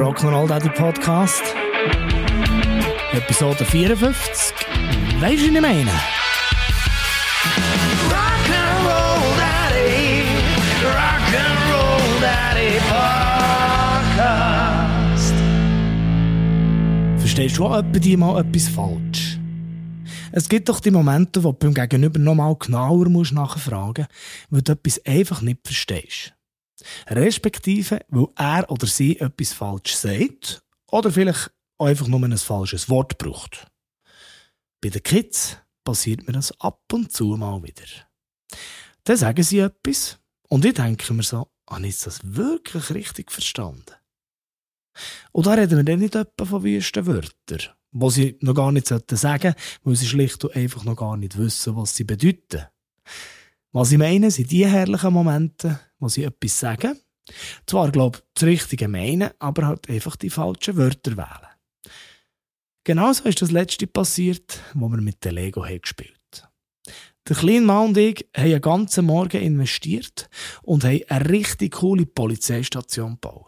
Rock'n'Roll Daddy Podcast. Episode 54. Weißt du, was ich meine? Rock'n'Roll Daddy, Rock'n'Roll Daddy Podcast. Verstehst du auch etwa die mal etwas falsch? Es gibt doch die Momente, wo du beim Gegenüber nochmal genauer musst nachfragen musst, weil du etwas einfach nicht verstehst. Respektive, weil er oder sie etwas falsch sagt oder vielleicht einfach nur ein falsches Wort braucht. Bei den Kids passiert mir das ab und zu mal wieder. Dann sagen sie etwas und ich denke mir so, habe ich das wirklich richtig verstanden? Und da reden wir dann nicht etwa von wüsten Wörtern, die sie noch gar nicht sagen sollten, weil sie schlicht und einfach noch gar nicht wissen, was sie bedeuten. Was ich meine, sind die herrlichen Momente, wo sie etwas sagen. Zwar, glaube ich, das Richtige meinen, aber halt einfach die falschen Wörter wählen. Genauso ist das letzte passiert, wo wir mit der Lego haben gespielt Der kleine Mann und ich haben einen ganzen Morgen investiert und haben eine richtig coole Polizeistation gebaut.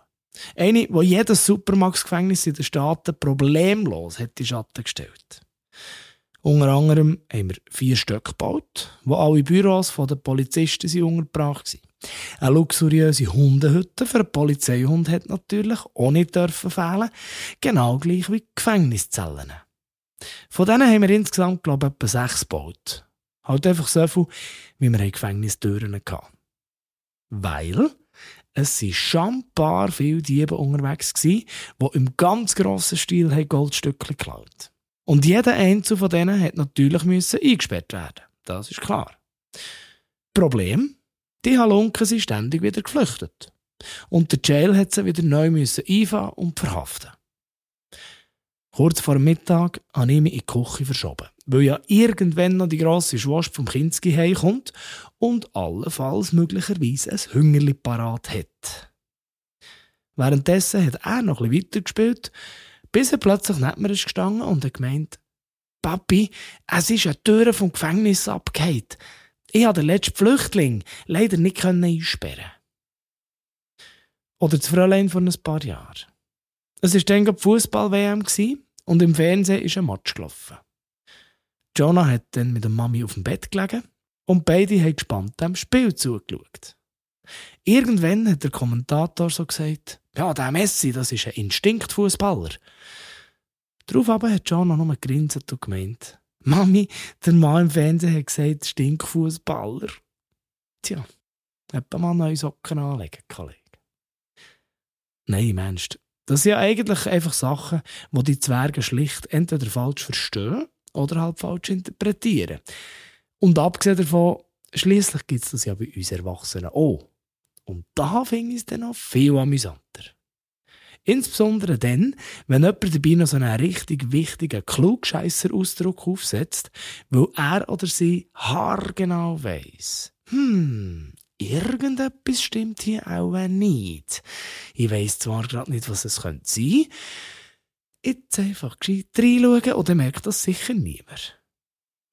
Eine, wo jedes Supermax-Gefängnis in den Staaten problemlos hat in Schatten gestellt. Unter anderem haben wir vier Stück gebaut, wo alle Büros der Polizisten untergebracht waren. Eine luxuriöse Hundehütte für einen Polizeihund hat natürlich auch nicht dürfen fehlen, genau gleich wie Gefängniszellen. Von denen haben wir insgesamt, glaube ich, etwa sechs gebaut. Halt einfach so viel, wie wir Gefängnistüren hatten. Weil es sind schon paar viele Diebe unterwegs die im ganz grossen Stil Goldstücke geklaut. Und jeder einzelne von denen hat natürlich eingesperrt werden. Das ist klar. Problem? Die Halunken sind ständig wieder geflüchtet. Und der Jail hat sie wieder neu müssen einfahren und verhaften. Kurz vor Mittag habe ich mich in die Küche verschoben, weil ja irgendwann noch die grosse Schwast vom Kinski heimkommt und allenfalls möglicherweise ein Hüngerli parat hat. Währenddessen hat er noch ein bisschen weitergespielt bis er plötzlich neben mir ist gestanden und hat gemeint, Papi, es ist eine Tür vom Gefängnis abgehängt. Ich habe den letzten Flüchtling leider nicht einsperren Oder das Fräulein von ein paar Jahren. Es war dann Fußball-WM und im Fernsehen ist ein Match gelaufen. Jonah hat dann mit der Mami auf dem Bett gelegen und beide haben gespannt dem Spiel zugeschaut. Irgendwann hat der Kommentator so gesagt, ja, der Messi, das ist ein Instinktfußballer. Darauf aber hat John noch nur gegrinset und gemeint, Mami, der Mann im Fernsehen hat gesagt, Stinkfußballer. Tja, etwa mal neue Socken anlegen, Kollege. Nein, Mensch, das sind ja eigentlich einfach Sachen, die die Zwerge schlicht entweder falsch verstehen oder halt falsch interpretieren. Und abgesehen davon, schließlich gibt es das ja bei uns Erwachsenen auch. Und da ich es dann noch viel amüsanter. Insbesondere dann, wenn jemand dabei noch so einen richtig wichtigen Klugscheisser-Ausdruck aufsetzt, weil er oder sie haargenau weiss. Hm, irgendetwas stimmt hier auch nicht. Ich weiss zwar gerade nicht, was es könnte sein. Jetzt einfach gescheit reinschauen dann merkt das sicher niemand.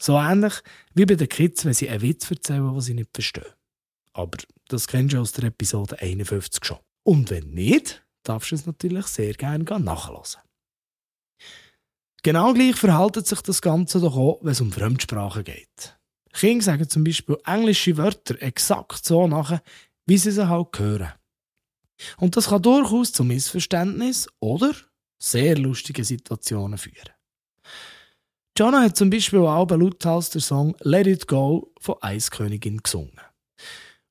So ähnlich wie bei den Kids, wenn sie einen Witz erzählen, den sie nicht verstehen. Aber das kennst du aus der Episode 51 schon. Und wenn nicht, darfst du es natürlich sehr gerne nachlesen. Genau gleich verhaltet sich das Ganze doch auch, wenn es um Fremdsprachen geht. Kinder sagen zum Beispiel englische Wörter exakt so nach, wie sie sie halt hören. Und das kann durchaus zu Missverständnis oder sehr lustigen Situationen führen. Jonah hat zum Beispiel auch lauthals den Song Let It Go von Eiskönigin gesungen.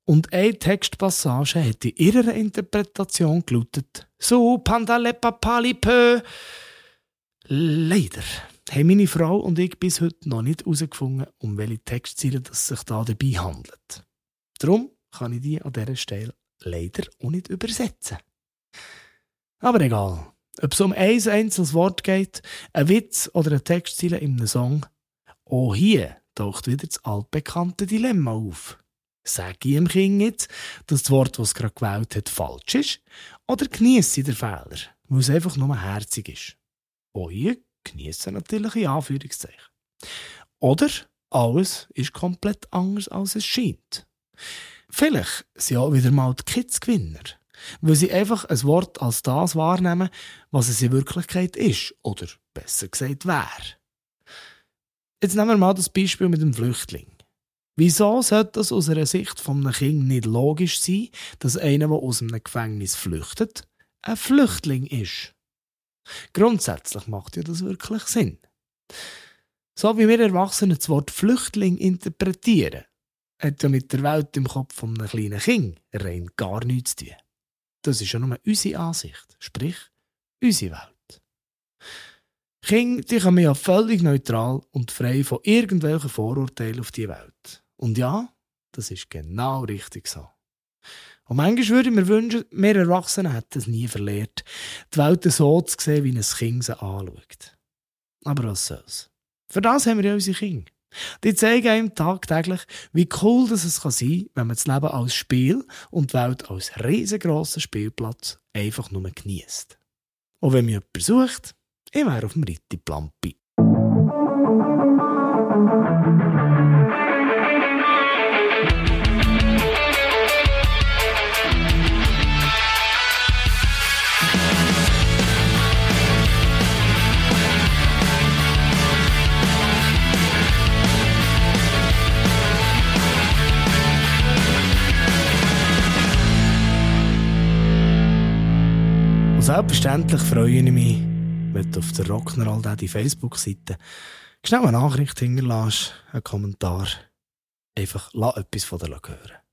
Und eine Textpassage hat in ihrer Interpretation gelautet: So, Pandale Papali Pö. Leider haben meine Frau und ich bis heute noch nicht herausgefunden, um welche Textziele es sich da dabei handelt. Darum kann ich die an dieser Stelle leider auch nicht übersetzen. Aber egal, ob es um ein einzelnes Wort geht, ein Witz oder eine Textziele in einem Song, auch hier taucht wieder das altbekannte Dilemma auf. Sage ich dem Kind jetzt, dass das Wort, das es gerade gewählt hat, falsch ist? Oder genieße ich den Fehler, weil es einfach nur herzig ist? Auch hier genieße natürlich in Anführungszeichen. Oder alles ist komplett anders, als es scheint. Vielleicht sind auch wieder mal die Kids Gewinner, Weil sie einfach ein Wort als das wahrnehmen, was es in Wirklichkeit ist. Oder besser gesagt wäre. Jetzt nehmen wir mal das Beispiel mit dem Flüchtling. Wieso sollte das aus einer Sicht von einem Kind nicht logisch sein, dass einer, der aus einem Gefängnis flüchtet, ein Flüchtling ist? Grundsätzlich macht ja das wirklich Sinn. So wie wir Erwachsenen das Wort Flüchtling interpretieren, hat ja mit der Welt im Kopf von einem kleinen Kind rein gar nichts zu tun. Das ist ja nur unsere Ansicht, sprich unsere Welt. Kinder die kommen ja völlig neutral und frei von irgendwelchen Vorurteilen auf die Welt. Und ja, das ist genau richtig so. Und manchmal würde ich mir wünschen, wir Erwachsene hätten es nie verlehrt, die Welt so zu sehen, wie ein Kind sie anschaut. Aber was soll's. Für das haben wir ja unsere Kinder. Die zeigen einem tagtäglich, wie cool das es kann sein kann, wenn man das Leben als Spiel und die Welt als riesengroßen Spielplatz einfach nur genießt. Und wenn mich jemand sucht, ich wäre auf dem Ritti selbstverständlich freue ich mich, wenn du auf der Rockner die Facebook-Seite schnell eine Nachricht hinterlässt, einen Kommentar. Einfach lass etwas von dir hören.